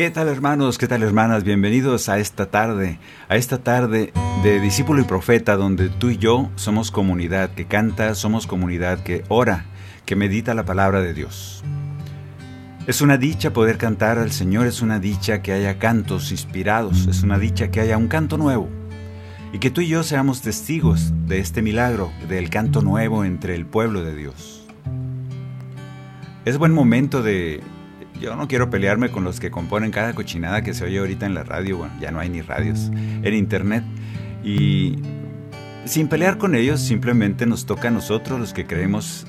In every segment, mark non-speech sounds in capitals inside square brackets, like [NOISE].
¿Qué tal hermanos? ¿Qué tal hermanas? Bienvenidos a esta tarde, a esta tarde de discípulo y profeta donde tú y yo somos comunidad que canta, somos comunidad que ora, que medita la palabra de Dios. Es una dicha poder cantar al Señor, es una dicha que haya cantos inspirados, es una dicha que haya un canto nuevo y que tú y yo seamos testigos de este milagro, del canto nuevo entre el pueblo de Dios. Es buen momento de... Yo no quiero pelearme con los que componen cada cochinada que se oye ahorita en la radio, bueno, ya no hay ni radios, en internet. Y sin pelear con ellos, simplemente nos toca a nosotros los que creemos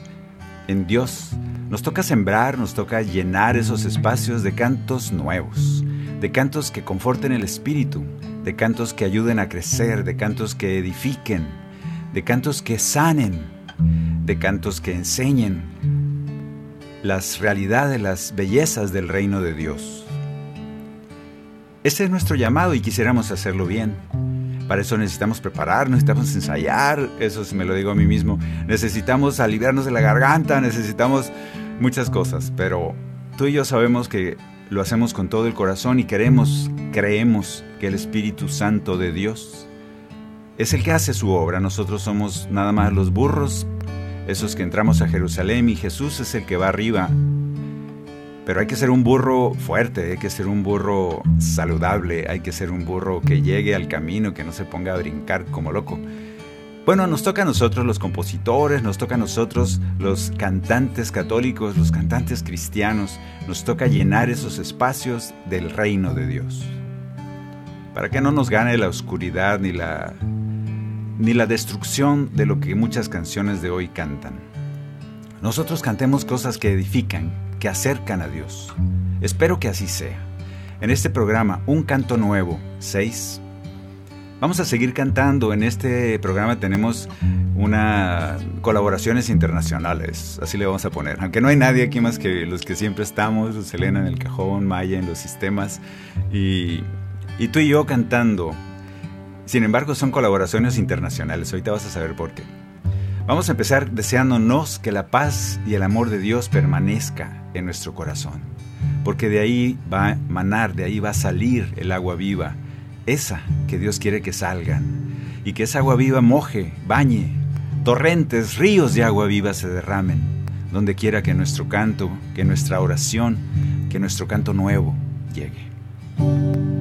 en Dios. Nos toca sembrar, nos toca llenar esos espacios de cantos nuevos, de cantos que conforten el espíritu, de cantos que ayuden a crecer, de cantos que edifiquen, de cantos que sanen, de cantos que enseñen las realidades, las bellezas del reino de Dios. Ese es nuestro llamado y quisiéramos hacerlo bien. Para eso necesitamos prepararnos, necesitamos ensayar, eso me lo digo a mí mismo. Necesitamos aliviarnos de la garganta, necesitamos muchas cosas, pero tú y yo sabemos que lo hacemos con todo el corazón y queremos, creemos que el Espíritu Santo de Dios es el que hace su obra. Nosotros somos nada más los burros, esos que entramos a Jerusalén y Jesús es el que va arriba. Pero hay que ser un burro fuerte, hay que ser un burro saludable, hay que ser un burro que llegue al camino, que no se ponga a brincar como loco. Bueno, nos toca a nosotros los compositores, nos toca a nosotros los cantantes católicos, los cantantes cristianos, nos toca llenar esos espacios del reino de Dios. Para que no nos gane la oscuridad ni la ni la destrucción de lo que muchas canciones de hoy cantan. Nosotros cantemos cosas que edifican, que acercan a Dios. Espero que así sea. En este programa, Un Canto Nuevo, 6, vamos a seguir cantando. En este programa tenemos una colaboraciones internacionales, así le vamos a poner. Aunque no hay nadie aquí más que los que siempre estamos, Selena en el cajón, Maya en los sistemas, y, y tú y yo cantando sin embargo, son colaboraciones internacionales. Ahorita vas a saber por qué. Vamos a empezar deseándonos que la paz y el amor de Dios permanezca en nuestro corazón. Porque de ahí va a manar, de ahí va a salir el agua viva. Esa que Dios quiere que salgan. Y que esa agua viva moje, bañe, torrentes, ríos de agua viva se derramen. Donde quiera que nuestro canto, que nuestra oración, que nuestro canto nuevo llegue.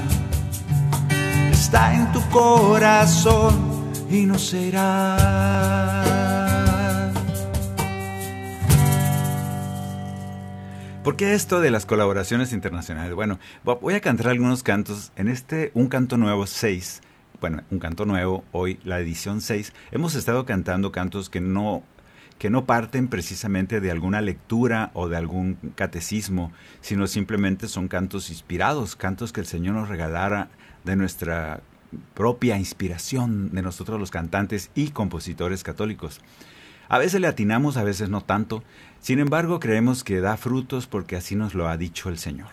corazón y no será. ¿Por qué esto de las colaboraciones internacionales? Bueno, voy a cantar algunos cantos. En este, un canto nuevo 6, bueno, un canto nuevo, hoy la edición 6, hemos estado cantando cantos que no que no parten precisamente de alguna lectura o de algún catecismo, sino simplemente son cantos inspirados, cantos que el Señor nos regalara de nuestra propia inspiración de nosotros los cantantes y compositores católicos. A veces le atinamos, a veces no tanto, sin embargo creemos que da frutos porque así nos lo ha dicho el Señor.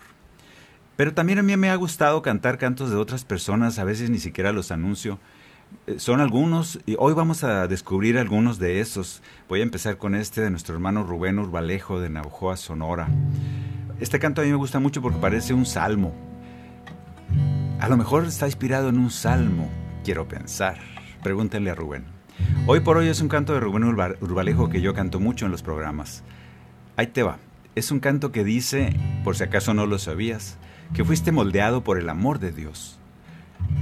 Pero también a mí me ha gustado cantar cantos de otras personas, a veces ni siquiera los anuncio, eh, son algunos y hoy vamos a descubrir algunos de esos. Voy a empezar con este de nuestro hermano Rubén Urbalejo de Naujoa, Sonora. Este canto a mí me gusta mucho porque parece un salmo. A lo mejor está inspirado en un salmo, quiero pensar. Pregúntenle a Rubén. Hoy por hoy es un canto de Rubén Urbalejo que yo canto mucho en los programas. Ahí te va. Es un canto que dice, por si acaso no lo sabías, que fuiste moldeado por el amor de Dios.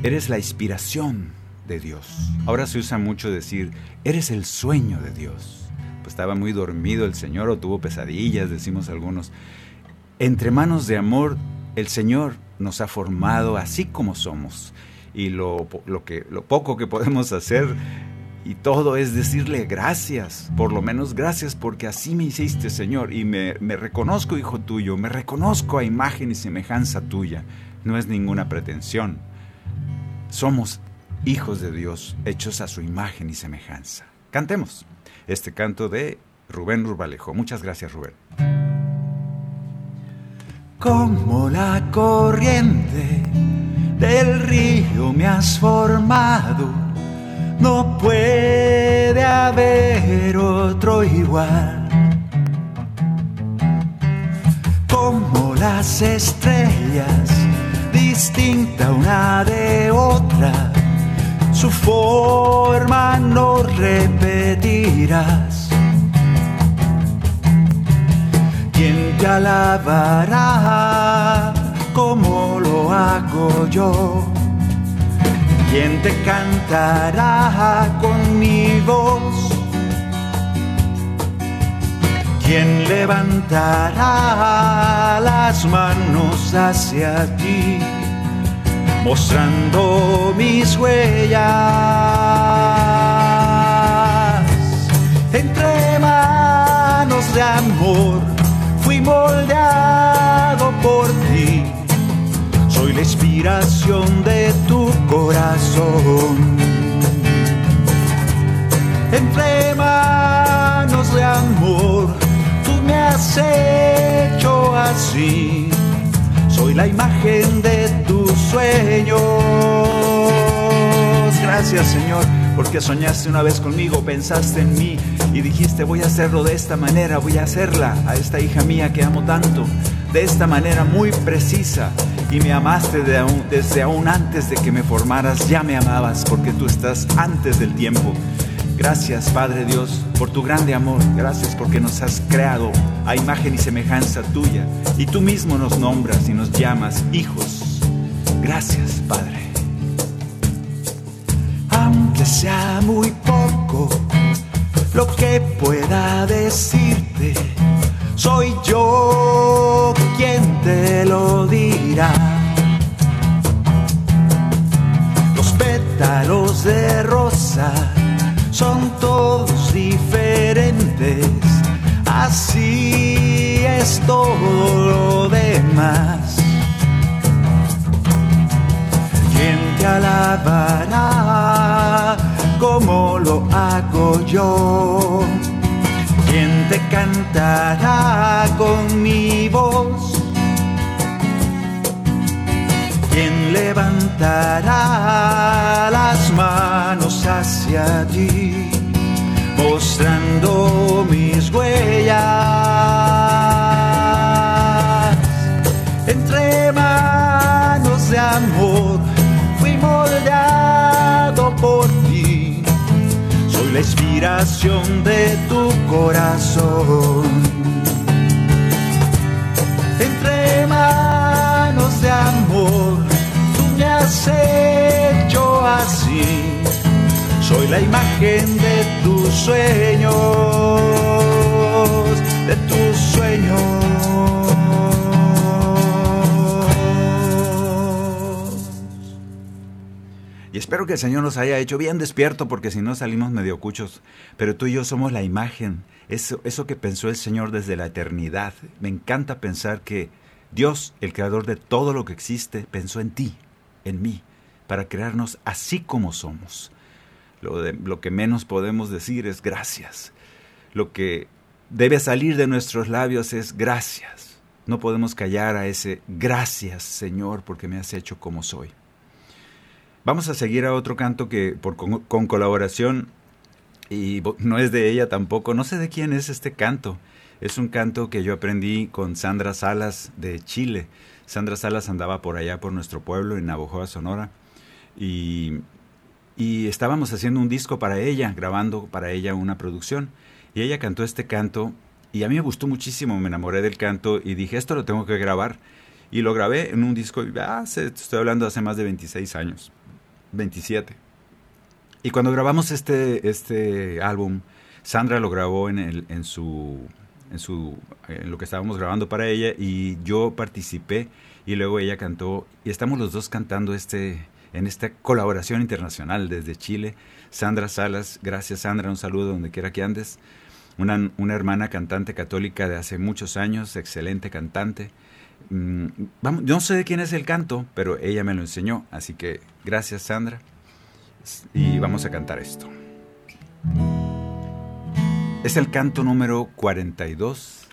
Eres la inspiración de Dios. Ahora se usa mucho decir, eres el sueño de Dios. Pues estaba muy dormido el Señor o tuvo pesadillas, decimos algunos. Entre manos de amor, el Señor nos ha formado así como somos. Y lo, lo, que, lo poco que podemos hacer y todo es decirle gracias, por lo menos gracias porque así me hiciste, Señor, y me, me, reconozco hijo tuyo, me reconozco a imagen y semejanza tuya. No es ninguna pretensión. Somos hijos de Dios, hechos a su imagen y semejanza. Cantemos este canto de Rubén Urbalejo. Muchas gracias, Rubén. Como la corriente del río me has formado, no puede haber otro igual. Como las estrellas, distinta una de otra su forma no repetirás. ¿Quién te alabará como lo hago yo? ¿Quién te cantará con mi voz? ¿Quién levantará las manos hacia ti? mostrando mis huellas. Entre manos de amor moldeado por ti. Soy la inspiración de tu corazón. Entre manos de amor tú me has hecho así soy la imagen de tus sueños. Gracias Señor, porque soñaste una vez conmigo, pensaste en mí y dijiste voy a hacerlo de esta manera, voy a hacerla a esta hija mía que amo tanto, de esta manera muy precisa. Y me amaste desde aún antes de que me formaras, ya me amabas porque tú estás antes del tiempo. Gracias, Padre Dios, por tu grande amor. Gracias porque nos has creado a imagen y semejanza tuya. Y tú mismo nos nombras y nos llamas hijos. Gracias, Padre. Aunque sea muy poco lo que pueda decirte, soy yo quien te lo dirá. Los pétalos de rosa son todos diferentes, así es todo lo demás. Te alabará como lo hago yo? ¿Quién te cantará con mi voz? ¿Quién levantará las manos hacia ti, mostrando mis huellas? Entre manos de amor la inspiración de tu corazón. Entre manos de amor, tú me has hecho así. Soy la imagen de tus sueños, de tus sueños. Y espero que el Señor nos haya hecho bien despierto porque si no salimos medio cuchos. Pero tú y yo somos la imagen, eso, eso que pensó el Señor desde la eternidad. Me encanta pensar que Dios, el creador de todo lo que existe, pensó en ti, en mí, para crearnos así como somos. Lo, de, lo que menos podemos decir es gracias. Lo que debe salir de nuestros labios es gracias. No podemos callar a ese gracias, Señor, porque me has hecho como soy. Vamos a seguir a otro canto que por, con, colaboración, y no es de ella tampoco, no sé de quién es este canto. Es un canto que yo aprendí con Sandra Salas de Chile. Sandra Salas andaba por allá por nuestro pueblo, en Navojoa, Sonora, y, y estábamos haciendo un disco para ella, grabando para ella una producción. Y ella cantó este canto y a mí me gustó muchísimo, me enamoré del canto y dije, esto lo tengo que grabar. Y lo grabé en un disco, ah, estoy hablando hace más de 26 años. 27. Y cuando grabamos este, este álbum, Sandra lo grabó en, el, en, su, en, su, lo que estábamos grabando para ella y yo participé y luego ella cantó y estamos los dos cantando este, en esta colaboración internacional desde Chile. Sandra Salas, gracias Sandra, un saludo donde quiera que andes. Una, una hermana cantante católica de hace muchos años, excelente cantante. Mm, vamos, yo no sé de quién es el canto, pero ella me lo enseñó, así que gracias Sandra. Y vamos a cantar esto. Es el canto número 42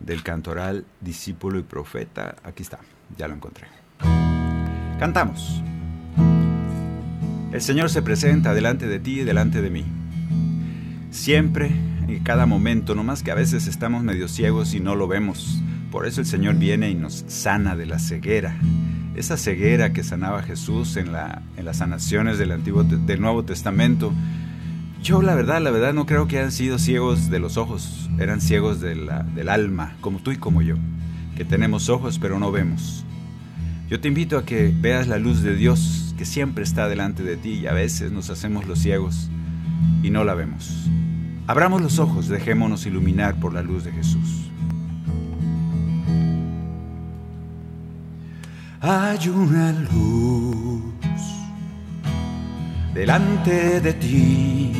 del cantoral Discípulo y Profeta. Aquí está, ya lo encontré. Cantamos. El Señor se presenta delante de ti y delante de mí. Siempre, en cada momento, no más que a veces estamos medio ciegos y no lo vemos por eso el Señor viene y nos sana de la ceguera. Esa ceguera que sanaba Jesús en, la, en las sanaciones del, Antiguo, del Nuevo Testamento. Yo la verdad, la verdad no creo que hayan sido ciegos de los ojos, eran ciegos del alma, como tú y como yo, que tenemos ojos pero no vemos. Yo te invito a que veas la luz de Dios que siempre está delante de ti y a veces nos hacemos los ciegos y no la vemos. Abramos los ojos, dejémonos iluminar por la luz de Jesús. Hay una luz delante de ti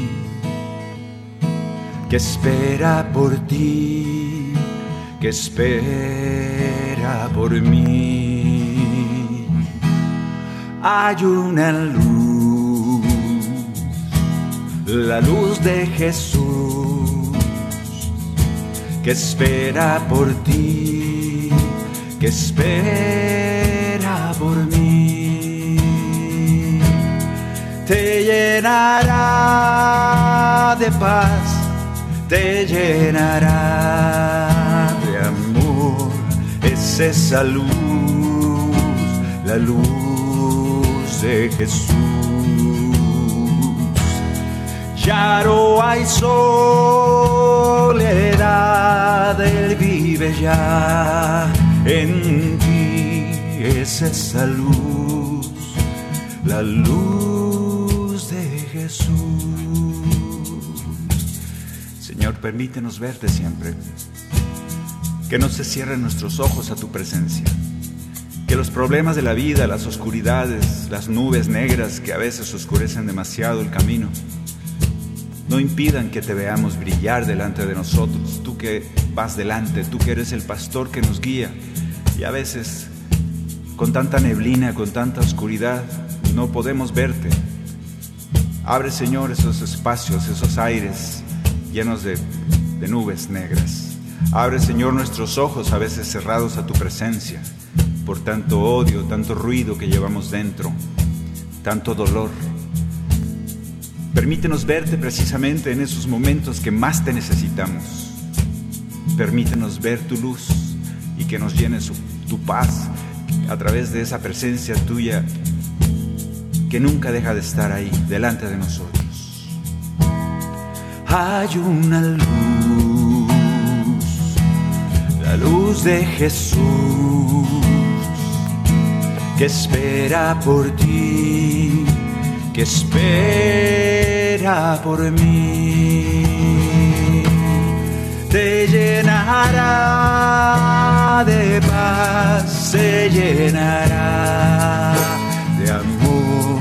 que espera por ti, que espera por mí. Hay una luz, la luz de Jesús, que espera por ti, que espera por mí. Te llenará de paz, te llenará de amor. Es esa luz, la luz de Jesús. Ya no hay soledad, Él vive ya en es esa luz, la luz de Jesús. Señor, permítenos verte siempre. Que no se cierren nuestros ojos a tu presencia. Que los problemas de la vida, las oscuridades, las nubes negras que a veces oscurecen demasiado el camino, no impidan que te veamos brillar delante de nosotros. Tú que vas delante, tú que eres el pastor que nos guía. Y a veces con tanta neblina, con tanta oscuridad, no podemos verte. Abre, Señor, esos espacios, esos aires llenos de, nubes negras. Abre, Señor, nuestros ojos a veces cerrados a tu presencia por tanto odio, tanto ruido que llevamos dentro, tanto dolor. Permítenos verte precisamente en esos momentos que más te necesitamos. Permítenos ver tu luz y que nos llene tu paz a través de esa presencia tuya que nunca deja de estar ahí delante de nosotros. Hay una luz, la luz de Jesús, que espera por ti, que espera por mí. Te llenará de paz, se llenará de amor.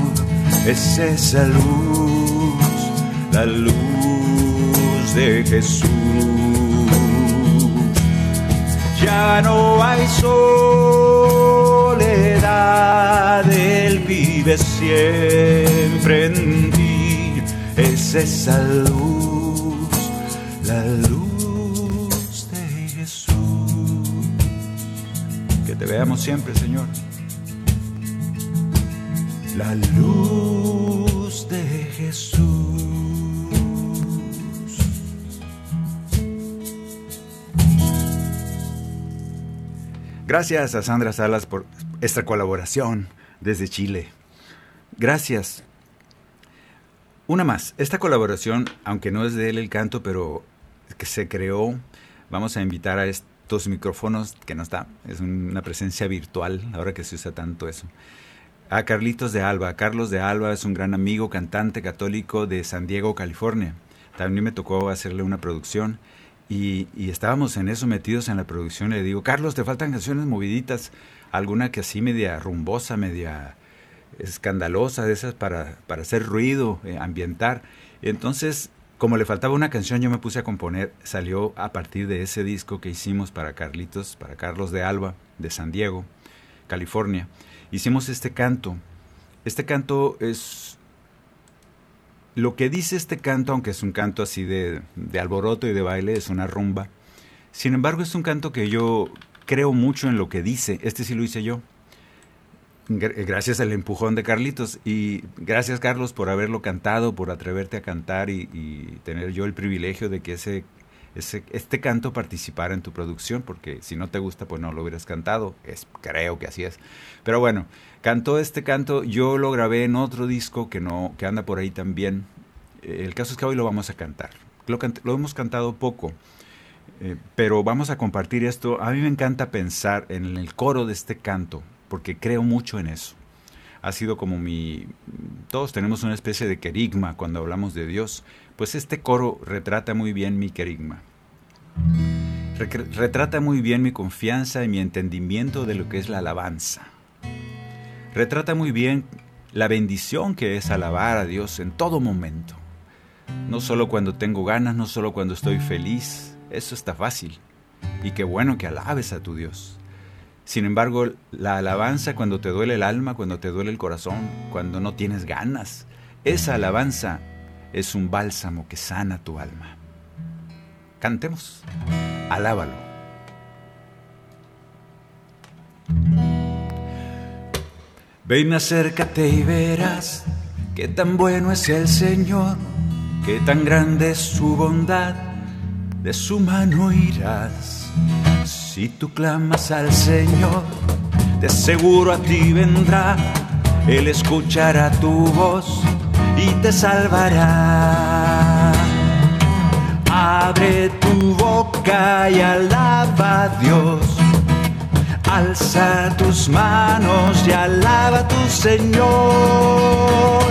Es esa luz, la luz de Jesús. Ya no hay soledad, Él vive siempre en ti. Es esa luz, veamos siempre, Señor. La luz de Jesús. Gracias a Sandra Salas por esta colaboración desde Chile. Gracias. Una más, esta colaboración, aunque no es de él el canto, pero que se creó, vamos a invitar a micrófonos, que no está, es una presencia virtual, ahora que se usa tanto eso. A Carlitos de Alba. Carlos de Alba es un gran amigo, cantante católico de San Diego, California. También me tocó hacerle una producción y, y, estábamos en eso metidos en la producción. Le digo, Carlos, te faltan canciones moviditas, alguna que así media rumbosa, media escandalosa, de esas para, para hacer ruido, eh, ambientar. Entonces, como le faltaba una canción, yo me puse a componer. Salió a partir de ese disco que hicimos para Carlitos, para Carlos de Alba, de San Diego, California. Hicimos este canto. Este canto es lo que dice este canto, aunque es un canto así de, de, alboroto y de baile, es una rumba. Sin embargo, es un canto que yo creo mucho en lo que dice. Este sí lo hice yo. Gracias al empujón de Carlitos. Y gracias, Carlos, por haberlo cantado, por atreverte a cantar y, tener yo el privilegio de que ese, este canto participara en tu producción, porque si no te gusta, pues no lo hubieras cantado. Es, creo que así es. Pero bueno, cantó este canto, yo lo grabé en otro disco que, no, que anda por ahí también. El caso es que hoy lo vamos a cantar. Lo, lo hemos cantado poco, eh, pero vamos a compartir esto. A mí me encanta pensar en el coro de este canto, porque creo mucho en eso. Ha sido como mi... Todos tenemos una especie de querigma cuando hablamos de Dios, pues este coro retrata muy bien mi querigma. Retrata muy bien mi confianza y mi entendimiento de lo que es la alabanza. Retrata muy bien la bendición que es alabar a Dios en todo momento. No solo cuando tengo ganas, no solo cuando estoy feliz, eso está fácil. Y qué bueno que alabes a tu Dios. Sin embargo, la alabanza cuando te duele el alma, cuando te duele el corazón, cuando no tienes ganas, esa alabanza es un bálsamo que sana tu alma. Cantemos, alábalo. Ven, acércate y verás qué tan bueno es el Señor, qué tan grande es su bondad, de su mano irás. Si tú clamas al Señor, de seguro a ti vendrá, Él escuchará tu voz y te salvará. Abre tu boca y alaba a Dios. Alza tus manos y alaba a tu Señor.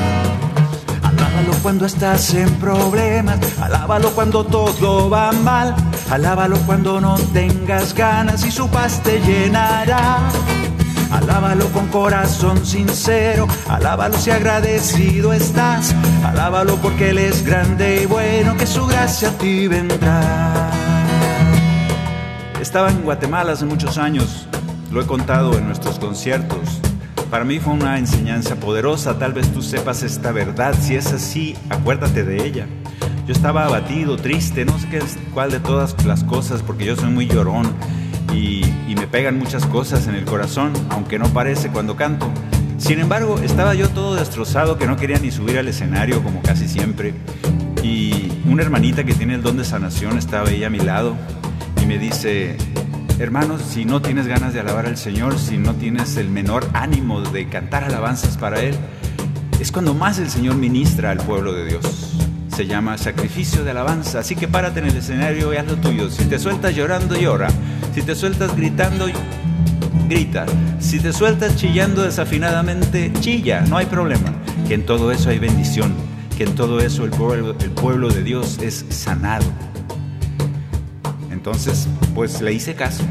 Alábalo cuando estás en problemas, alábalo cuando todo va mal, alábalo cuando no tengas ganas y su paz te llenará. Alábalo con corazón sincero, alábalo si agradecido estás, alábalo porque Él es grande y bueno, que su gracia a ti vendrá. Estaba en Guatemala hace muchos años, lo he contado en nuestros conciertos. Para mí fue una enseñanza poderosa, tal vez tú sepas esta verdad, si es así, acuérdate de ella. Yo estaba abatido, triste, no sé qué, cuál de todas las cosas, porque yo soy muy llorón y, y me pegan muchas cosas en el corazón, aunque no parece cuando canto. Sin embargo, estaba yo todo destrozado, que no quería ni subir al escenario como casi siempre. Y una hermanita que tiene el don de sanación estaba ahí a mi lado y me dice, hermanos, si no tienes ganas de alabar al Señor, si no tienes el menor ánimo de cantar alabanzas para Él, es cuando más el Señor ministra al pueblo de Dios. Se llama sacrificio de alabanza, así que párate en el escenario y haz lo tuyo. Si te sueltas llorando, llora. Si te sueltas gritando, grita. Si te sueltas chillando desafinadamente, chilla, no hay problema. Que en todo eso hay bendición, que en todo eso el pueblo, el pueblo de Dios es sanado. Entonces, pues le hice caso.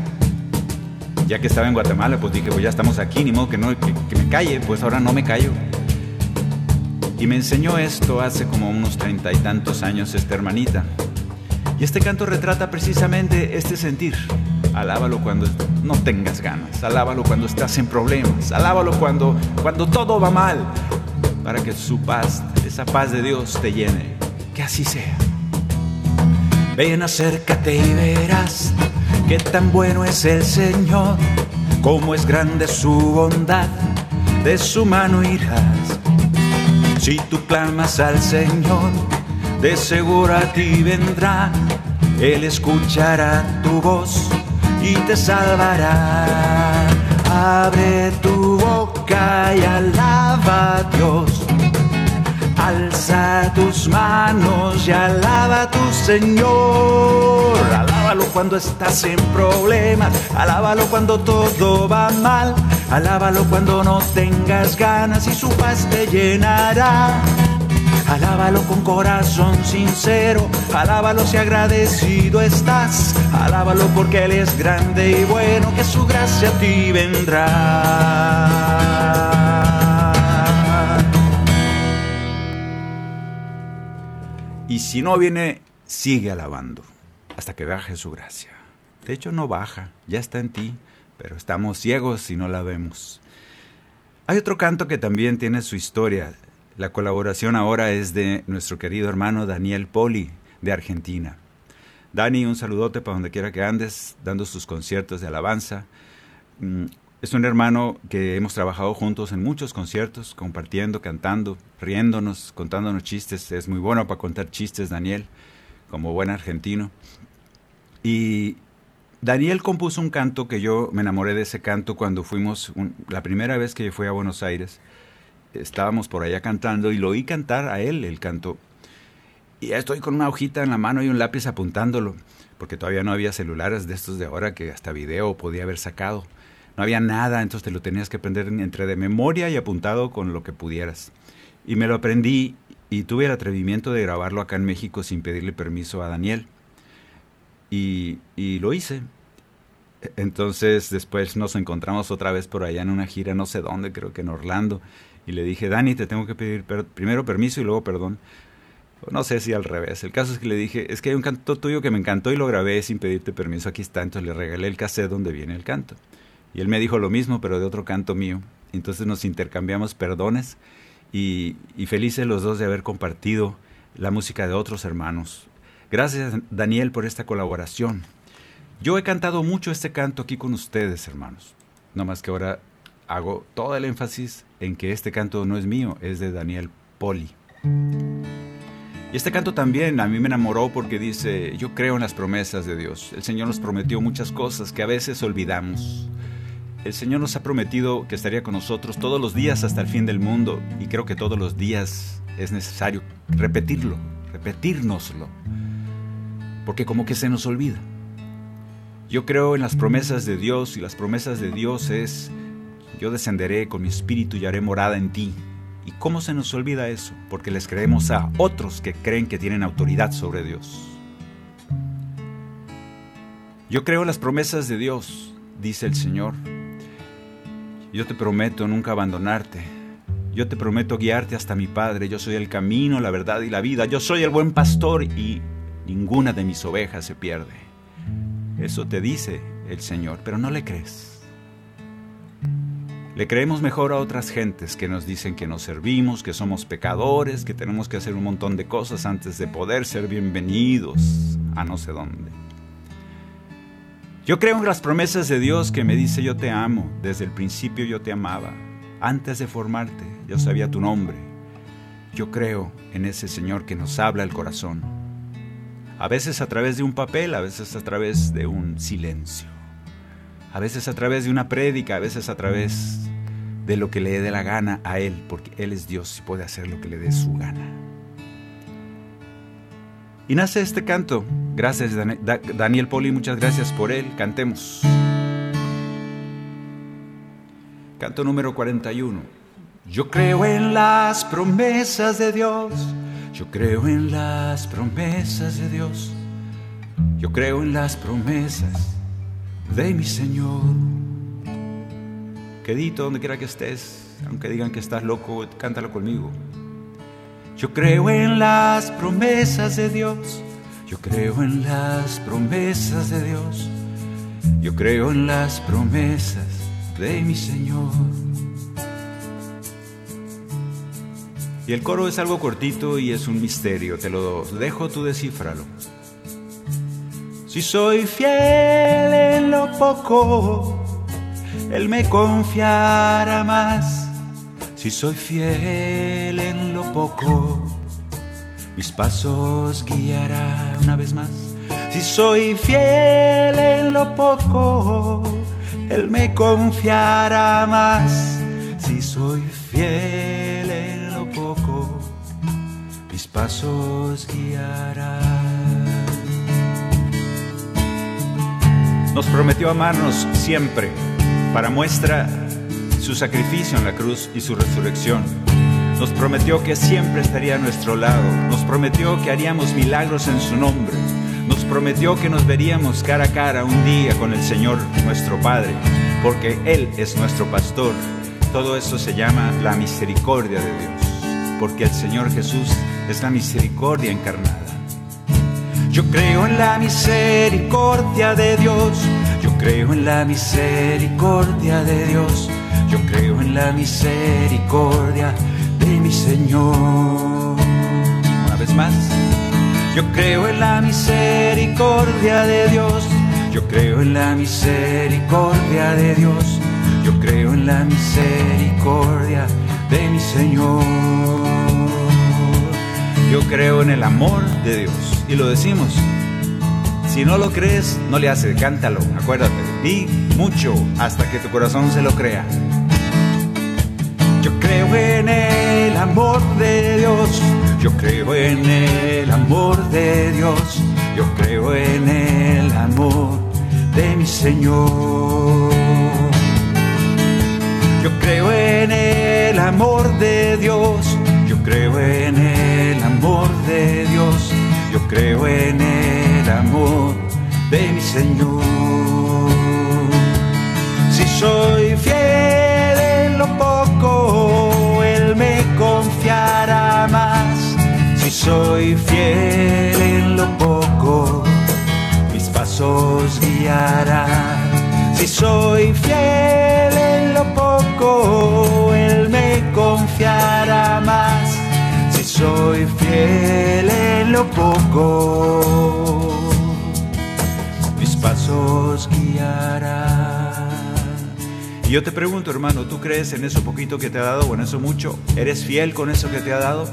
Ya que estaba en Guatemala, pues dije, pues ya estamos aquí, ni modo que, no, que, que me calle, pues ahora no me callo. Y me enseñó esto hace como unos treinta y tantos años esta hermanita. Y este canto retrata precisamente este sentir. Alábalo cuando no tengas ganas, alábalo cuando estás en problemas, alábalo cuando, cuando todo va mal, para que su paz, esa paz de Dios te llene. Que así sea. Ven, acércate y verás qué tan bueno es el Señor, cómo es grande su bondad, de su mano irás si tú clamas al Señor, de seguro a ti vendrá. Él escuchará tu voz y te salvará. Abre tu boca y alaba a Dios. Alza tus manos y alaba a tu Señor. Alábalo cuando estás en problemas. Alábalo cuando todo va mal. Alábalo cuando no tengas ganas y su paz te llenará. Alábalo con corazón sincero, alábalo si agradecido estás, alábalo porque Él es grande y bueno, que su gracia a ti vendrá. Y si no viene, sigue alabando hasta que baje su gracia. De hecho, no baja, ya está en ti, pero estamos ciegos y no la vemos. Hay otro canto que también tiene su historia. La colaboración ahora es de nuestro querido hermano Daniel Poli, de Argentina. Dani, un saludote para donde quiera que andes, dando sus conciertos de alabanza. Mm, es un hermano que hemos trabajado juntos en muchos conciertos, compartiendo, cantando, riéndonos, contándonos chistes. Es muy bueno para contar chistes, Daniel, como buen argentino. Y Daniel compuso un canto que yo me enamoré de ese canto cuando fuimos, la primera vez que fui a Buenos Aires. Estábamos por allá cantando y lo oí cantar a él el canto. Y ya estoy con una hojita en la mano y un lápiz apuntándolo, porque todavía no había celulares de estos de ahora que hasta video podía haber sacado. No había nada, entonces te lo tenías que aprender entre de memoria y apuntado con lo que pudieras. Y me lo aprendí y tuve el atrevimiento de grabarlo acá en México sin pedirle permiso a Daniel. Y, lo hice. Entonces después nos encontramos otra vez por allá en una gira, no sé dónde, creo que en Orlando. Y le dije, Dani, te tengo que pedir primero permiso y luego perdón. No sé si al revés. El caso es que le dije, es que hay un canto tuyo que me encantó y lo grabé sin pedirte permiso. Aquí está. Entonces le regalé el cassette donde viene el canto. Y él me dijo lo mismo, pero de otro canto mío. Entonces nos intercambiamos perdones y, y felices los dos de haber compartido la música de otros hermanos. Gracias, Daniel, por esta colaboración. Yo he cantado mucho este canto aquí con ustedes, hermanos. No más que ahora hago todo el énfasis en que este canto no es mío, es de Daniel Poli. Y este canto también a mí me enamoró porque dice, yo creo en las promesas de Dios. El Señor nos prometió muchas cosas que a veces olvidamos. El Señor nos ha prometido que estaría con nosotros todos los días hasta el fin del mundo y creo que todos los días es necesario repetirlo, repetírnoslo porque como que se nos olvida. Yo creo en las promesas de Dios y las promesas de Dios es, yo descenderé con mi espíritu y haré morada en ti. ¿Y cómo se nos olvida eso? Porque les creemos a otros que creen que tienen autoridad sobre Dios. Yo creo en las promesas de Dios, dice el Señor. Yo te prometo nunca abandonarte. Yo te prometo guiarte hasta mi Padre. Yo soy el camino, la verdad y la vida. Yo soy el buen pastor y ninguna de mis ovejas se pierde. Eso te dice el Señor, pero no le crees. Le creemos mejor a otras gentes que nos dicen que nos servimos, que somos pecadores, que tenemos que hacer un montón de cosas antes de poder ser bienvenidos a no sé dónde. Yo creo en las promesas de Dios que me dice yo te amo, desde el principio yo te amaba, antes de formarte yo sabía tu nombre. Yo creo en ese Señor que nos habla el corazón a veces a través de un papel, a veces a través de un silencio, a veces a través de una prédica, a veces a través de lo que le dé la gana a Él, porque Él es Dios y puede hacer lo que le dé su gana. Y nace este canto. Gracias Daniel Poli, muchas gracias por él. Cantemos. Canto número 41. Yo creo en las promesas de Dios. Yo creo en las promesas de Dios. Yo creo en las promesas de mi Señor. Quedito donde quiera que estés, aunque digan que estás loco, cántalo conmigo. Yo creo en las promesas de Dios. Yo creo en las promesas de Dios. Yo creo en las promesas de mi Señor. Y el coro es algo cortito y es un misterio, te lo dejo, tú descifralo. Si soy fiel en lo poco, Él me confiará más. Si soy fiel en lo poco, mis pasos guiará una vez más. Si soy fiel en lo poco, Él me confiará más. Si soy fiel pasos guiará. Nos prometió amarnos siempre, para muestra su sacrificio en la cruz y su resurrección. Nos prometió que siempre estaría a nuestro lado. Nos prometió que haríamos milagros en su nombre. Nos prometió que nos veríamos cara a cara un día con el Señor nuestro Padre, porque Él es nuestro pastor. Todo eso se llama la misericordia de Dios, porque el Señor Jesús es la misericordia encarnada. Yo creo en la misericordia de Dios, yo creo en la misericordia de Dios, yo creo en la misericordia de mi Señor. Una vez más, yo creo en la misericordia de Dios, yo creo en la misericordia de Dios, yo creo en la misericordia de mi Señor. Yo creo en el amor de Dios y lo decimos. Si no lo crees, no le hace, cántalo, acuérdate. Di mucho hasta que tu corazón se lo crea. Yo creo en el amor de Dios, yo creo en el amor de Dios, yo creo en el amor de mi Señor. Yo creo en el amor de Dios, yo creo en el amor de Dios, yo creo en el amor de mi Señor. Si soy fiel en lo poco, Él me confiará más. Si soy fiel en lo poco, mis pasos guiará. Si soy fiel en lo poco, Él me confiará más. Si soy fiel en lo poco, mis pasos guiará. Y yo te pregunto, hermano, ¿tú crees en eso poquito que te ha dado o en eso mucho? ¿Eres fiel con eso que te ha dado?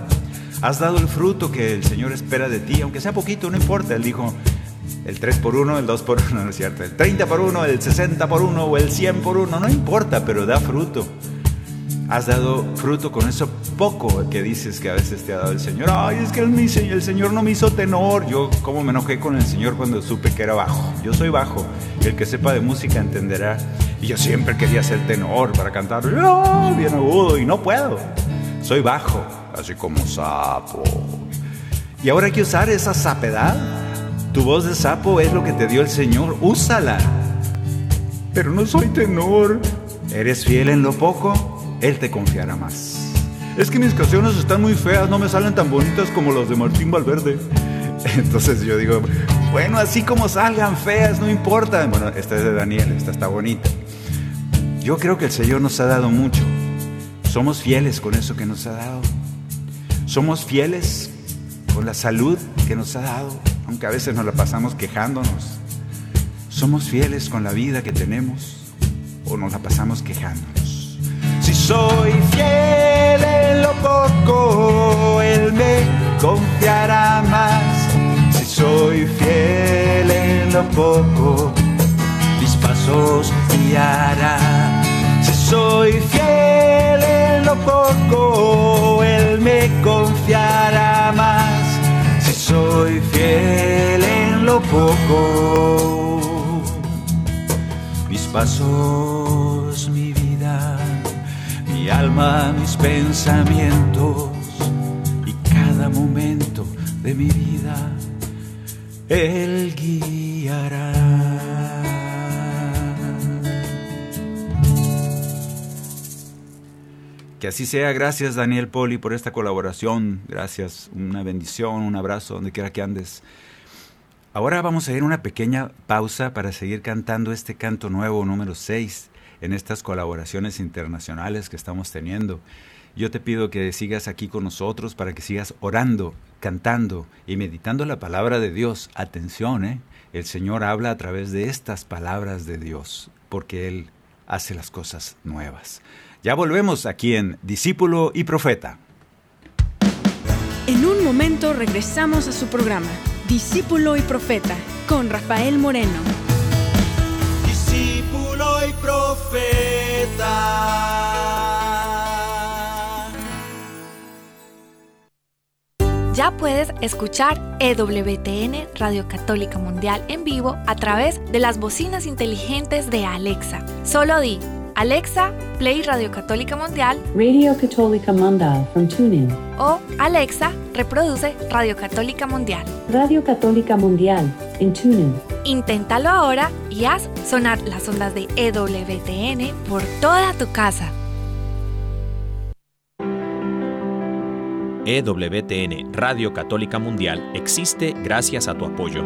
¿Has dado el fruto que el Señor espera de ti? Aunque sea poquito, no importa. Él dijo, el 3 por 1, el 2 por 1, [LAUGHS] no es cierto. El 30 por 1, el 60 por 1 o el 100 por 1, no importa, pero da fruto. Has dado fruto con eso poco que dices que a veces te ha dado el Señor. Ay, es que el, Señor no me hizo tenor. Yo, como me enojé con el Señor cuando supe que era bajo. Yo soy bajo. El que sepa de música entenderá. Y yo siempre quería ser tenor para cantar bien agudo y no puedo. Soy bajo, así como sapo. Y ahora hay que usar esa sapedad. Tu voz de sapo es lo que te dio el Señor. Úsala. Pero no soy tenor. ¿Eres fiel en lo poco? Él te confiará más. Es que mis canciones están muy feas, no me salen tan bonitas como las de Martín Valverde. Entonces yo digo, bueno, así como salgan feas, no importa. Bueno, esta es de Daniel, esta está bonita. Yo creo que el Señor nos ha dado mucho. Somos fieles con eso que nos ha dado. Somos fieles con la salud que nos ha dado, aunque a veces nos la pasamos quejándonos. Somos fieles con la vida que tenemos o nos la pasamos quejándonos. Soy fiel en lo poco, Él me confiará más. Si soy fiel en lo poco, mis pasos guiará. Si soy fiel en lo poco, Él me confiará más. Si soy fiel en lo poco, mis pasos, mis pensamientos y cada momento de mi vida Él guiará. Que así sea. Gracias Daniel Poli por esta colaboración. Gracias. Una bendición, un abrazo donde quiera que andes. Ahora vamos a ir a una pequeña pausa para seguir cantando este canto nuevo número 6 en estas colaboraciones internacionales que estamos teniendo. Yo te pido que sigas aquí con nosotros para que sigas orando, cantando y meditando la palabra de Dios. Atención, ¿eh? el Señor habla a través de estas palabras de Dios, porque Él hace las cosas nuevas. Ya volvemos aquí en Discípulo y Profeta. En un momento regresamos a su programa Discípulo y Profeta con Rafael Moreno. Ya puedes escuchar EWTN Radio Católica Mundial en vivo a través de las bocinas inteligentes de Alexa. Solo di Alexa, play Radio Católica Mundial. Radio Católica Mundial from TuneIn. O Alexa, reproduce Radio Católica Mundial. Radio Católica Mundial en TuneIn. Inténtalo ahora y haz sonar las ondas de EWTN por toda tu casa. EWTN Radio Católica Mundial existe gracias a tu apoyo.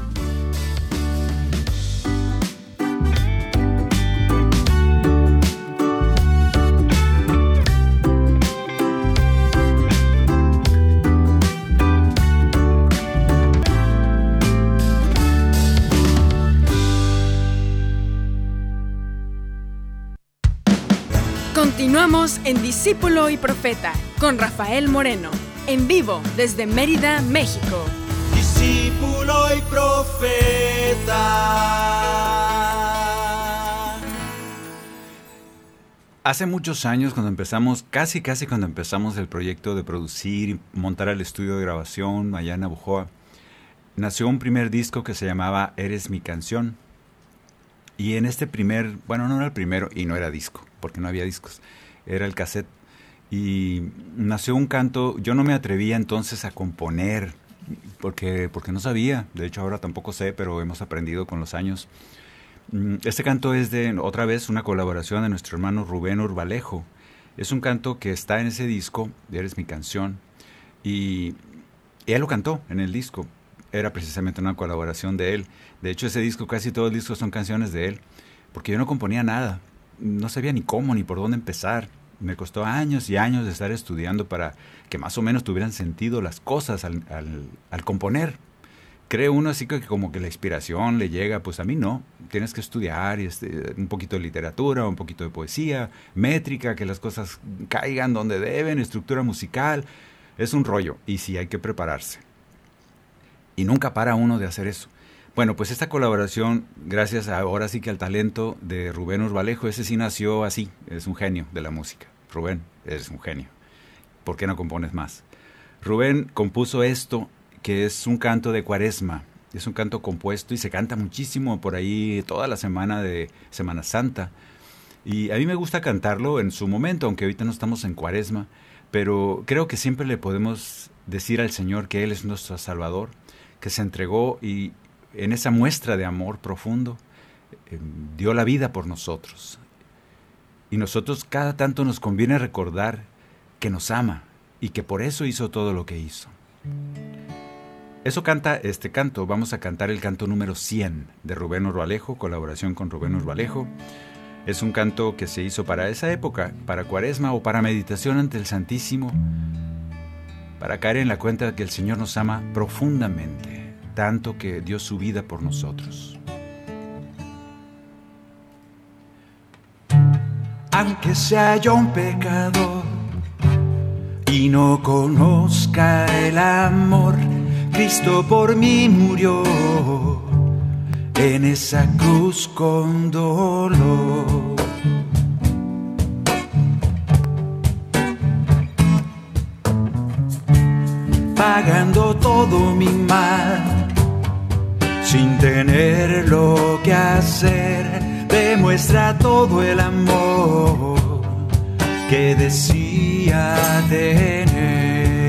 En Discípulo y Profeta con Rafael Moreno, en vivo desde Mérida, México. Discípulo y Profeta. Hace muchos años, cuando empezamos, casi casi cuando empezamos el proyecto de producir y montar el estudio de grabación allá en Abujoa, nació un primer disco que se llamaba Eres mi canción. Y en este primer, bueno, no era el primero y no era disco, porque no había discos, era el cassette. Y nació un canto, yo no me atrevía entonces a componer, porque, porque no sabía, de hecho ahora tampoco sé, pero hemos aprendido con los años. Mm, Este canto es de, otra vez, una colaboración de nuestro hermano Rubén Urbalejo. Es un canto que está en ese disco, Eres mi canción, y él lo cantó en el disco. Era precisamente una colaboración de él. De hecho, ese disco, casi todo el disco son canciones de él, porque yo no componía nada. No sabía ni cómo ni por dónde empezar. Me costó años y años de estar estudiando para que más o menos tuvieran sentido las cosas al, al- componer. Cree uno así que como que la inspiración le llega, pues a mí no. Tienes que estudiar y este, un poquito de literatura, un poquito de poesía, métrica, que las cosas caigan donde deben, estructura musical. Es un rollo y sí hay que prepararse. Y nunca para uno de hacer eso. Bueno, pues esta colaboración, gracias ahora sí que al talento de Rubén Urbalejo, ese sí nació así, es un genio de la música. Rubén, eres un genio. ¿Por qué no compones más? Rubén compuso esto, que es un canto de cuaresma. Es un canto compuesto y se canta muchísimo por ahí toda la semana de Semana Santa. Y a mí me gusta cantarlo en su momento, aunque ahorita no estamos en cuaresma, pero creo que siempre le podemos decir al Señor que Él es nuestro Salvador, que se entregó y en esa muestra de amor profundo eh, dio la vida por nosotros. Y nosotros cada tanto nos conviene recordar que nos ama y que por eso hizo todo lo que hizo. Eso canta este canto. Vamos a cantar el canto número 100 de Rubén Urbalejo, colaboración con Rubén Urbalejo. Es un canto que se hizo para esa época, para cuaresma o para meditación ante el Santísimo, para caer en la cuenta de que el Señor nos ama profundamente, tanto que dio su vida por nosotros. Aunque sea yo un pecador y no conozca el amor, Cristo por mí murió en esa cruz con dolor. Pagando todo mi mal, sin tener lo que hacer, demuestra todo el amor que decía tener.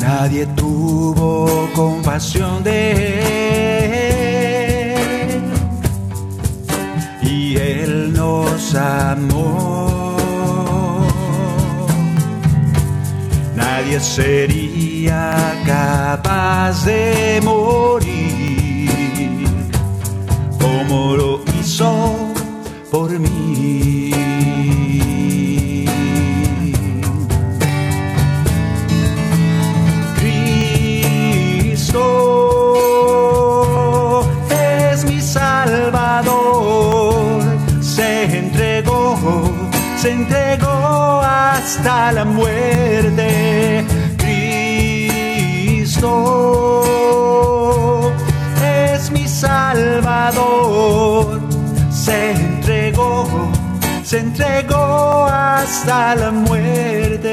Nadie tuvo compasión de él y él nos amó. Sería capaz de morir como lo hizo por mí. Cristo es mi Salvador, se entregó, se entregó hasta la muerte. Es mi Salvador, se entregó, se entregó hasta la muerte.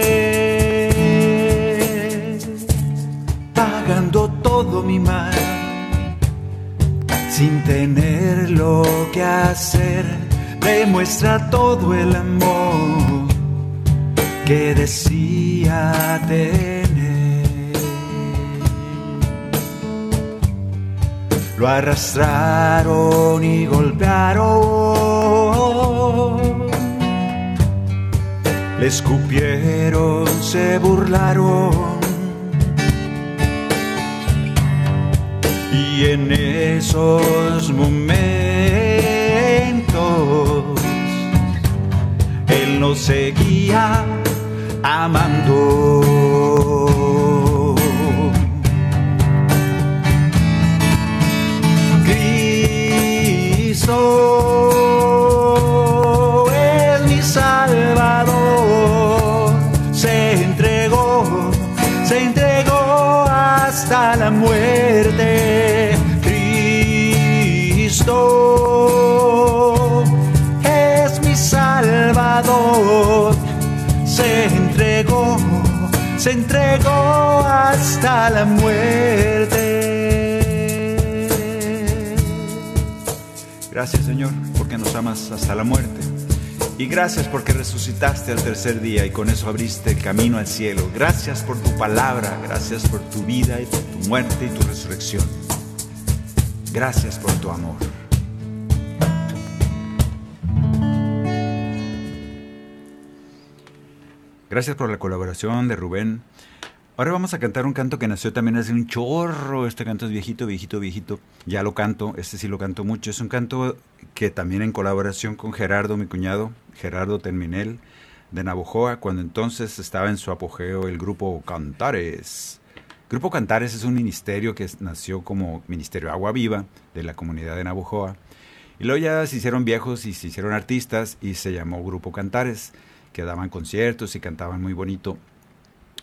Pagando todo mi mal, sin tener lo que hacer, demuestra todo el amor que decía. Lo arrastraron y golpearon, le escupieron, se burlaron Y en esos momentos Él nos seguía amando. Es mi Salvador, se entregó, se entregó hasta la muerte. Cristo es mi Salvador, se entregó, se entregó hasta la muerte. Gracias Señor porque nos amas hasta la muerte. Y gracias porque resucitaste al tercer día y con eso abriste el camino al cielo. Gracias por tu palabra, gracias por tu vida y por tu muerte y tu resurrección. Gracias por tu amor. Gracias por la colaboración de Rubén. Ahora vamos a cantar un canto que nació también hace un chorro. Este canto es viejito, viejito, viejito. Ya lo canto, este sí lo canto mucho. Es un canto que también en colaboración con Gerardo, mi cuñado, Gerardo Terminel, de Navojoa, cuando entonces estaba en su apogeo el grupo Cantares. Grupo Cantares es un ministerio que nació como Ministerio Agua Viva de la comunidad de Navojoa. Y luego ya se hicieron viejos y se hicieron artistas y se llamó Grupo Cantares, que daban conciertos y cantaban muy bonito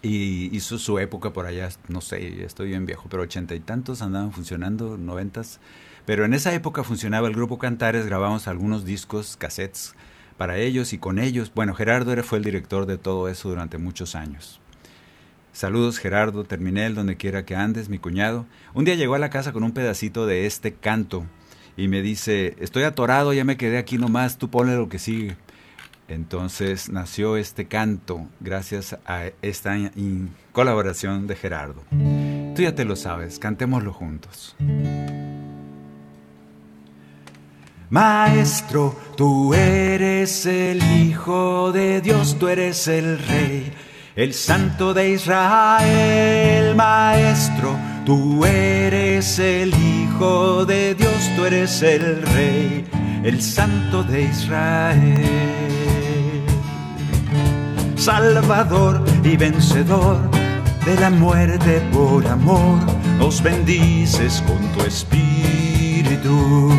y hizo su época por allá, no sé, estoy bien viejo, pero ochenta y tantos andaban funcionando, noventas. Pero en esa época funcionaba el grupo Cantares, grabamos algunos discos, cassettes para ellos y con ellos. Bueno, Gerardo era, fue el director de todo eso durante muchos años. Saludos Gerardo, Terminel, donde quiera que andes, mi cuñado. Un día llegó a la casa con un pedacito de este canto y me dice, estoy atorado, ya me quedé aquí nomás, tú ponle lo que sigue. Entonces nació este canto gracias a esta colaboración de Gerardo. Tú ya te lo sabes, cantémoslo juntos. Maestro, tú eres el Hijo de Dios, tú eres el Rey, el Santo de Israel. Maestro, tú eres el Hijo de Dios, tú eres el Rey, el Santo de Israel. Salvador y vencedor de la muerte por amor, nos bendices con tu espíritu.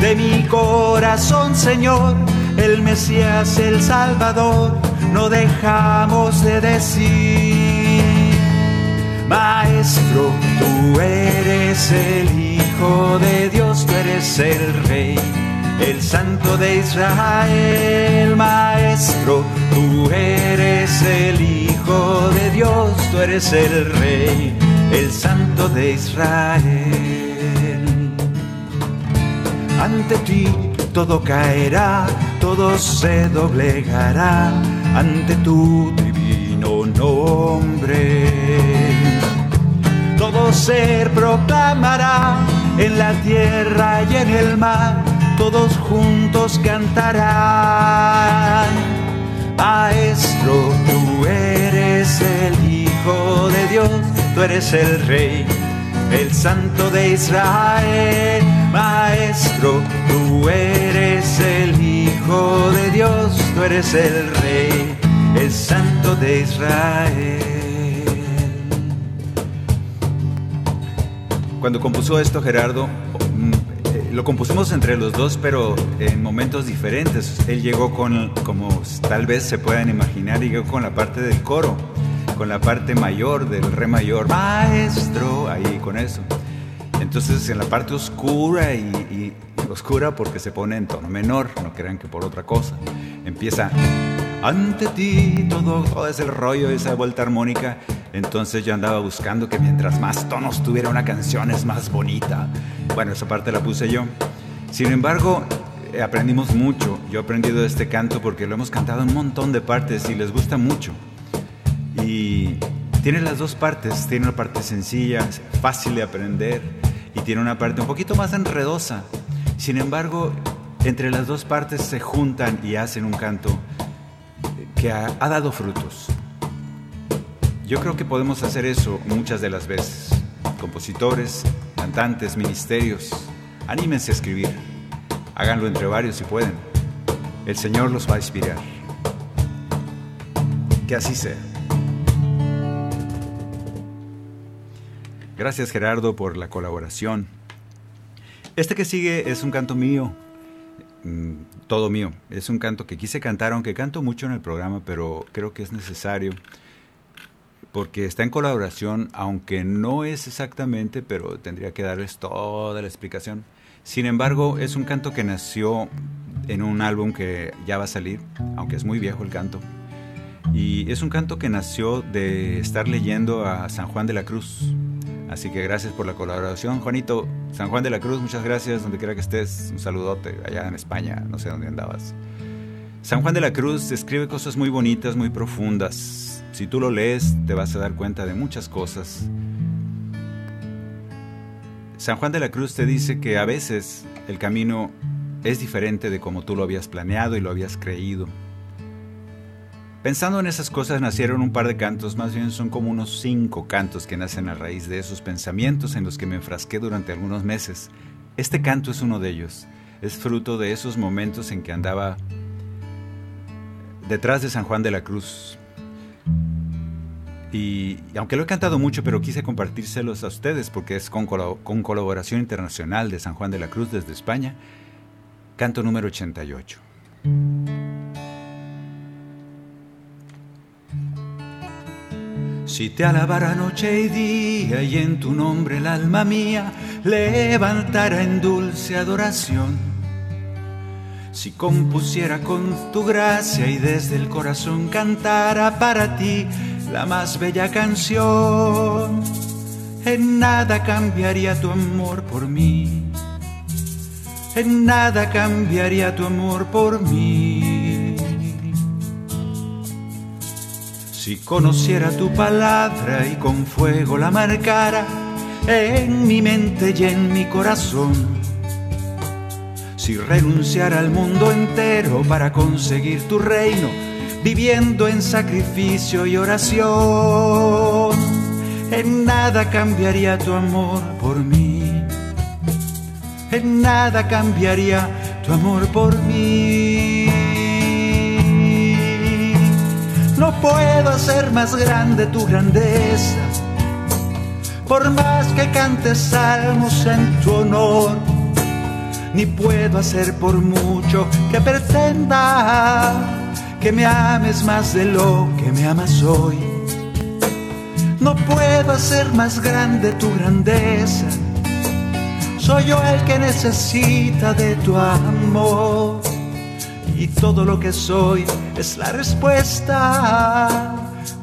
De mi corazón, Señor, el Mesías, el Salvador, no dejamos de decir, Maestro, tú eres el Hijo de Dios, tú eres el Rey el Santo de Israel, Maestro, tú eres el Hijo de Dios, tú eres el Rey, el Santo de Israel. Ante ti todo caerá, todo se doblegará ante tu divino nombre. Todo ser proclamará en la tierra y en el mar todos juntos cantarán. Maestro, tú eres el Hijo de Dios, tú eres el Rey, el Santo de Israel. Maestro, tú eres el Hijo de Dios, tú eres el Rey, el Santo de Israel. Cuando compuso esto Gerardo, lo compusimos entre los dos, pero en momentos diferentes. Él llegó con, como tal vez se puedan imaginar, llegó con la parte del coro, con la parte mayor del re mayor, maestro, ahí con eso. Entonces en la parte oscura y, oscura porque se pone en tono menor, no crean que por otra cosa. Empieza ante ti, todo, todo ese rollo, esa vuelta armónica. Entonces yo andaba buscando que mientras más tonos tuviera una canción es más bonita. Bueno, esa parte la puse yo. Sin embargo, eh, aprendimos mucho. Yo he aprendido de este canto porque lo hemos cantado en un montón de partes y les gusta mucho. Y tiene las dos partes. Tiene una parte sencilla, fácil de aprender y tiene una parte un poquito más enredosa. Sin embargo, entre las dos partes se juntan y hacen un canto que ha, ha dado frutos. Yo creo que podemos hacer eso muchas de las veces. Compositores, cantantes, ministerios, anímense a escribir. Háganlo entre varios si pueden. El Señor los va a inspirar. Que así sea. Gracias Gerardo por la colaboración. Este que sigue es un canto mío, mm, todo mío. Es un canto que quise cantar, aunque canto mucho en el programa, pero creo que es necesario porque está en colaboración, aunque no es exactamente, pero tendría que darles toda la explicación. Sin embargo, es un canto que nació en un álbum que ya va a salir, aunque es muy viejo el canto. Y es un canto que nació de estar leyendo a San Juan de la Cruz. Así que gracias por la colaboración, Juanito. San Juan de la Cruz, muchas gracias, donde quiera que estés. Un saludote allá en España, no sé dónde andabas. San Juan de la Cruz escribe cosas muy bonitas, muy profundas si tú lo lees, te vas a dar cuenta de muchas cosas. San Juan de la Cruz te dice que a veces el camino es diferente de como tú lo habías planeado y lo habías creído. Pensando en esas cosas nacieron un par de cantos, más bien son como unos cinco cantos que nacen a raíz de esos pensamientos en los que me enfrasqué durante algunos meses. Este canto es uno de ellos. Es fruto de esos momentos en que andaba detrás de San Juan de la Cruz, y, aunque lo he cantado mucho, pero quise compartírselos a ustedes porque es con, con colaboración internacional de San Juan de la Cruz desde España, canto número 88. Si te alabara noche y día y en tu nombre el alma mía levantara en dulce adoración, si compusiera con tu gracia y desde el corazón cantara para ti la más bella canción. En nada cambiaría tu amor por mí. En nada cambiaría tu amor por mí. Si conociera tu palabra y con fuego la marcara en mi mente y en mi corazón Si renunciara al mundo entero para conseguir tu reino, viviendo en sacrificio y oración, en nada cambiaría tu amor por mí. En nada cambiaría tu amor por mí. No puedo hacer más grande tu grandeza, por más que cantes salmos en tu honor, ni puedo hacer por mucho que pretenda que me ames más de lo que me amas hoy. No puedo hacer más grande tu grandeza, soy yo el que necesita de tu amor y todo lo que soy es la respuesta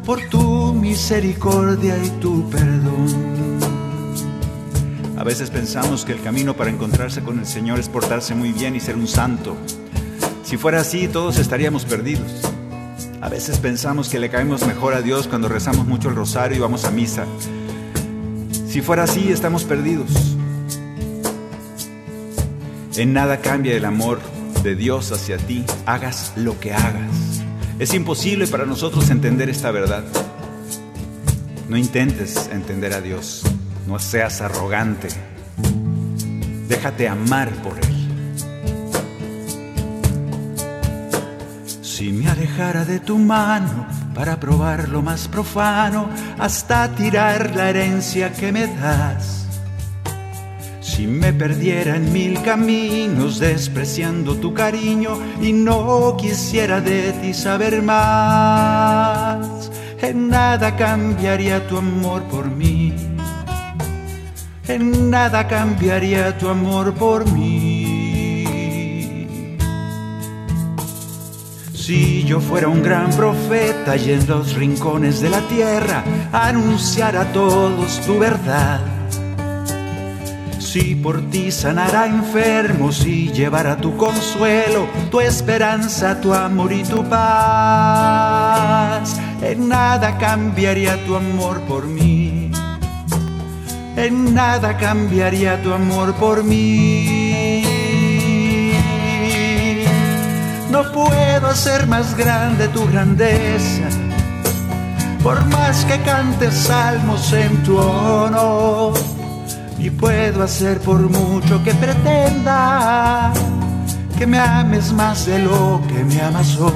por tu misericordia y tu perdón. A veces pensamos que el camino para encontrarse con el Señor es portarse muy bien y ser un santo. Si fuera así, todos estaríamos perdidos. A veces pensamos que le caemos mejor a Dios cuando rezamos mucho el rosario y vamos a misa. Si fuera así, estamos perdidos. En nada cambia el amor de Dios hacia ti, hagas lo que hagas. Es imposible para nosotros entender esta verdad. No intentes entender a Dios, no seas arrogante. Déjate amar por Él. Si me alejara de tu mano para probar lo más profano, hasta tirar la herencia que me das si me perdiera en mil caminos despreciando tu cariño y no quisiera de ti saber más, en nada cambiaría tu amor por mí. En nada cambiaría tu amor por mí. Si yo fuera un gran profeta y en los rincones de la tierra anunciara a todos tu verdad si por ti sanará enfermos y llevará tu consuelo, tu esperanza, tu amor y tu paz. En nada cambiaría tu amor por mí. En nada cambiaría tu amor por mí. No puedo hacer más grande tu grandeza, por más que cantes salmos en tu honor y puedo hacer por mucho que pretenda que me ames más de lo que me amas hoy.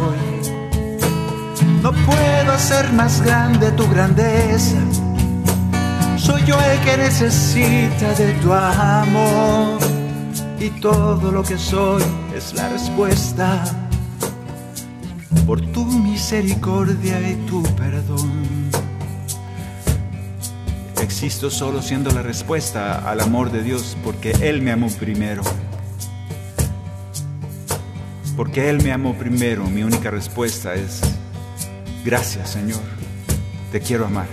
No puedo hacer más grande tu grandeza. Soy yo el que necesita de tu amor y todo lo que soy es la respuesta por tu misericordia y tu perdón. Existo solo siendo la respuesta al amor de Dios porque Él me amó primero. Porque Él me amó primero, mi única respuesta es, gracias Señor, te quiero amar.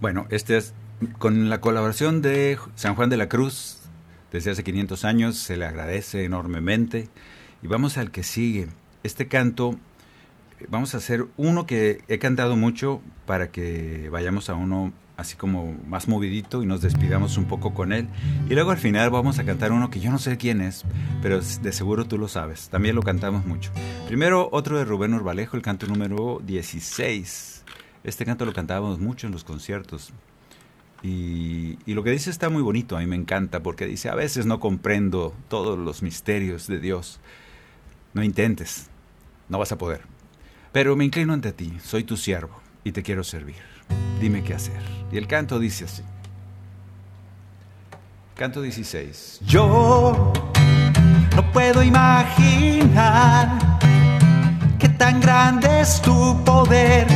Bueno, este es con la colaboración de San Juan de la Cruz desde hace 500 años, se le agradece enormemente. Y vamos al que sigue. Este canto, vamos a hacer uno que he cantado mucho para que vayamos a uno así como más movidito y nos despidamos un poco con él. Y luego al final vamos a cantar uno que yo no sé quién es, pero de seguro tú lo sabes. También lo cantamos mucho. Primero otro de Rubén Urbalejo, el canto número 16. Este canto lo cantábamos mucho en los conciertos. Y, y, lo que dice está muy bonito, a mí me encanta, porque dice, a veces no comprendo todos los misterios de Dios, no intentes, no vas a poder. Pero me inclino ante ti, soy tu siervo y te quiero servir. Dime qué hacer. Y el canto dice así. Canto 16. Yo no puedo imaginar qué tan grande es tu poder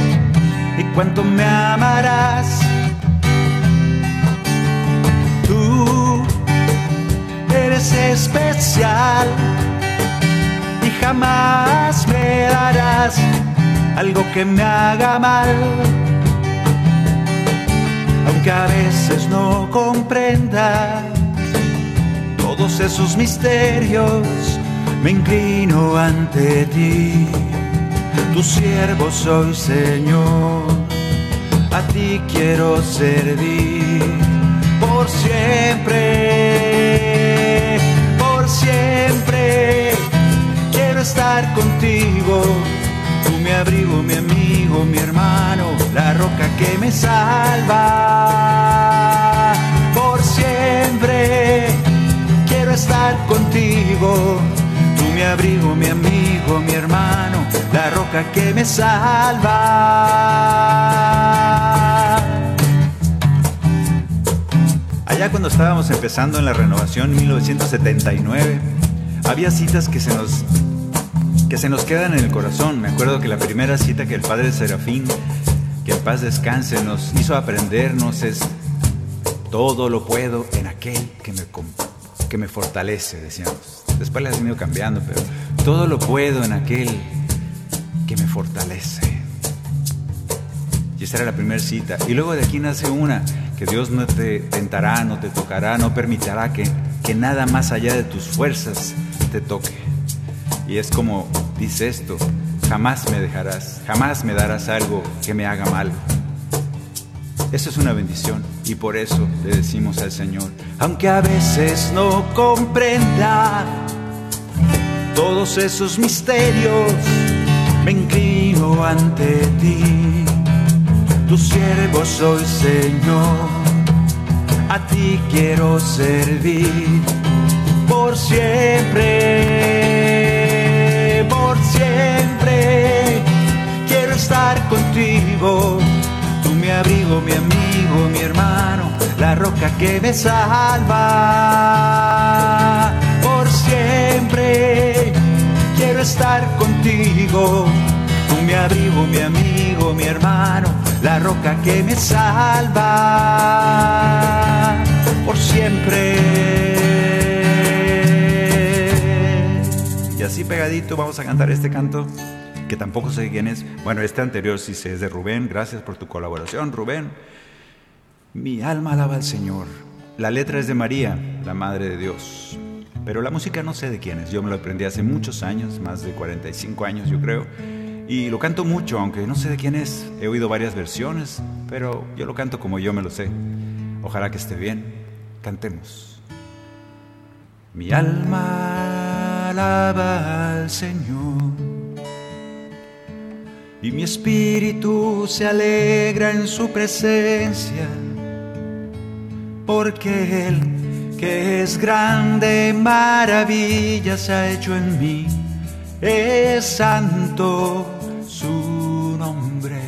y cuánto me amarás. Tú eres especial jamás me darás algo que me haga mal. Aunque a veces no comprenda todos esos misterios, me inclino ante ti. Tu siervo soy, Señor. a ti quiero servir por siempre, por siempre. Estar contigo, tú mi abrigo, mi amigo, mi hermano, la roca que me salva. Por siempre quiero estar contigo, tú mi abrigo, mi amigo, mi hermano, la roca que me salva. Allá cuando estábamos empezando en la renovación en 1979, había citas que se nos que se nos quedan en el corazón. Me acuerdo que la primera cita que el padre Serafín, que en paz descanse, nos hizo aprendernos es todo lo puedo en aquel que me, que me fortalece, decíamos. Después las han ido cambiando, pero todo lo puedo en aquel que me fortalece. Y esa era la primera cita. Y luego de aquí nace una, que Dios no te tentará, no te tocará, no permitirá que, que nada más allá de tus fuerzas te toque. Y es como dice esto, jamás me dejarás, jamás me darás algo que me haga mal. Eso es una bendición y por eso le decimos al Señor, aunque a veces no comprenda todos esos misterios, me inclino ante ti. Tu siervo soy, Señor, a ti quiero servir por siempre, siempre. Quiero estar contigo, tú mi abrigo, mi amigo, mi hermano, la roca que me salva. Por siempre quiero estar contigo, tú mi abrigo, mi amigo, mi hermano, la roca que me salva. Por siempre. Así pegadito vamos a cantar este canto que tampoco sé quién es. Bueno, este anterior sí sé, es de Rubén. Gracias por tu colaboración, Rubén. Mi alma alaba al Señor. La letra es de María, la Madre de Dios. Pero la música no sé de quién es. Yo me lo aprendí hace muchos años, más de 45 años yo creo. Y lo canto mucho, aunque no sé de quién es. He oído varias versiones, pero yo lo canto como yo me lo sé. Ojalá que esté bien. Cantemos. Mi alma alaba al Señor. Y mi espíritu se alegra en su presencia, porque Él, que es grande, maravillas ha hecho en mí, es santo su nombre.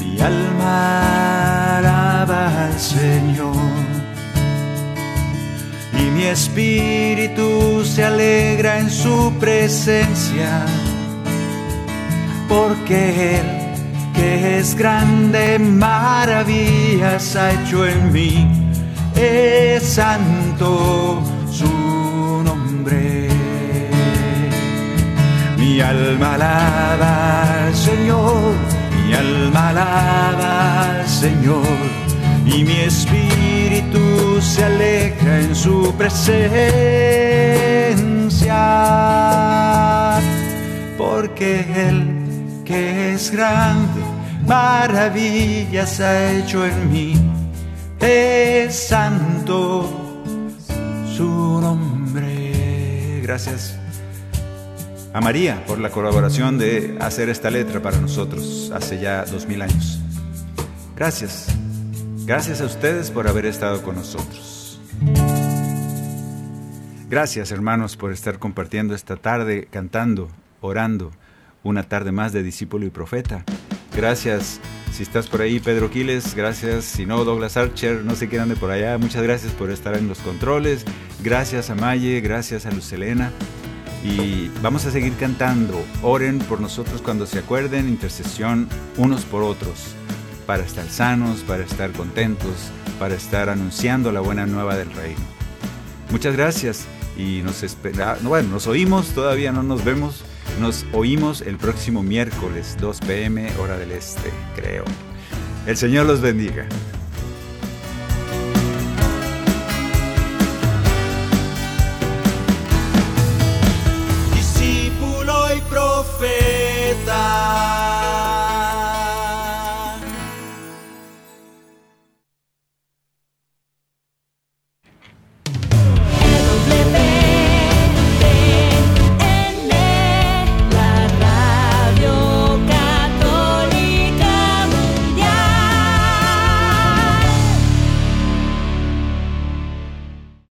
Mi alma alaba al Señor mi espíritu se alegra en su presencia, porque Él, que es grande, maravillas ha hecho en mí, es santo su nombre. Mi alma alaba al Señor, mi alma alaba al Señor y mi espíritu se alegra en su presencia, porque Él que es grande, maravillas ha hecho en mí, es santo su nombre. Gracias a María por la colaboración de hacer esta letra para nosotros hace ya dos mil años. Gracias. Gracias a ustedes por haber estado con nosotros. Gracias hermanos por estar compartiendo esta tarde, cantando, orando, una tarde más de discípulo y profeta. Gracias si estás por ahí, Pedro Quiles, gracias. Si no, Douglas Archer, no sé quién ande por allá. Muchas gracias por estar en los controles. Gracias a Maye, gracias a Lucelena. Y vamos a seguir cantando. Oren por nosotros cuando se acuerden, intercesión unos por otros para estar sanos, para estar contentos, para estar anunciando la buena nueva del reino. Muchas gracias y nos espera, no, bueno, nos oímos, todavía no nos vemos, nos oímos el próximo miércoles 2 pm hora del este, creo. El Señor los bendiga.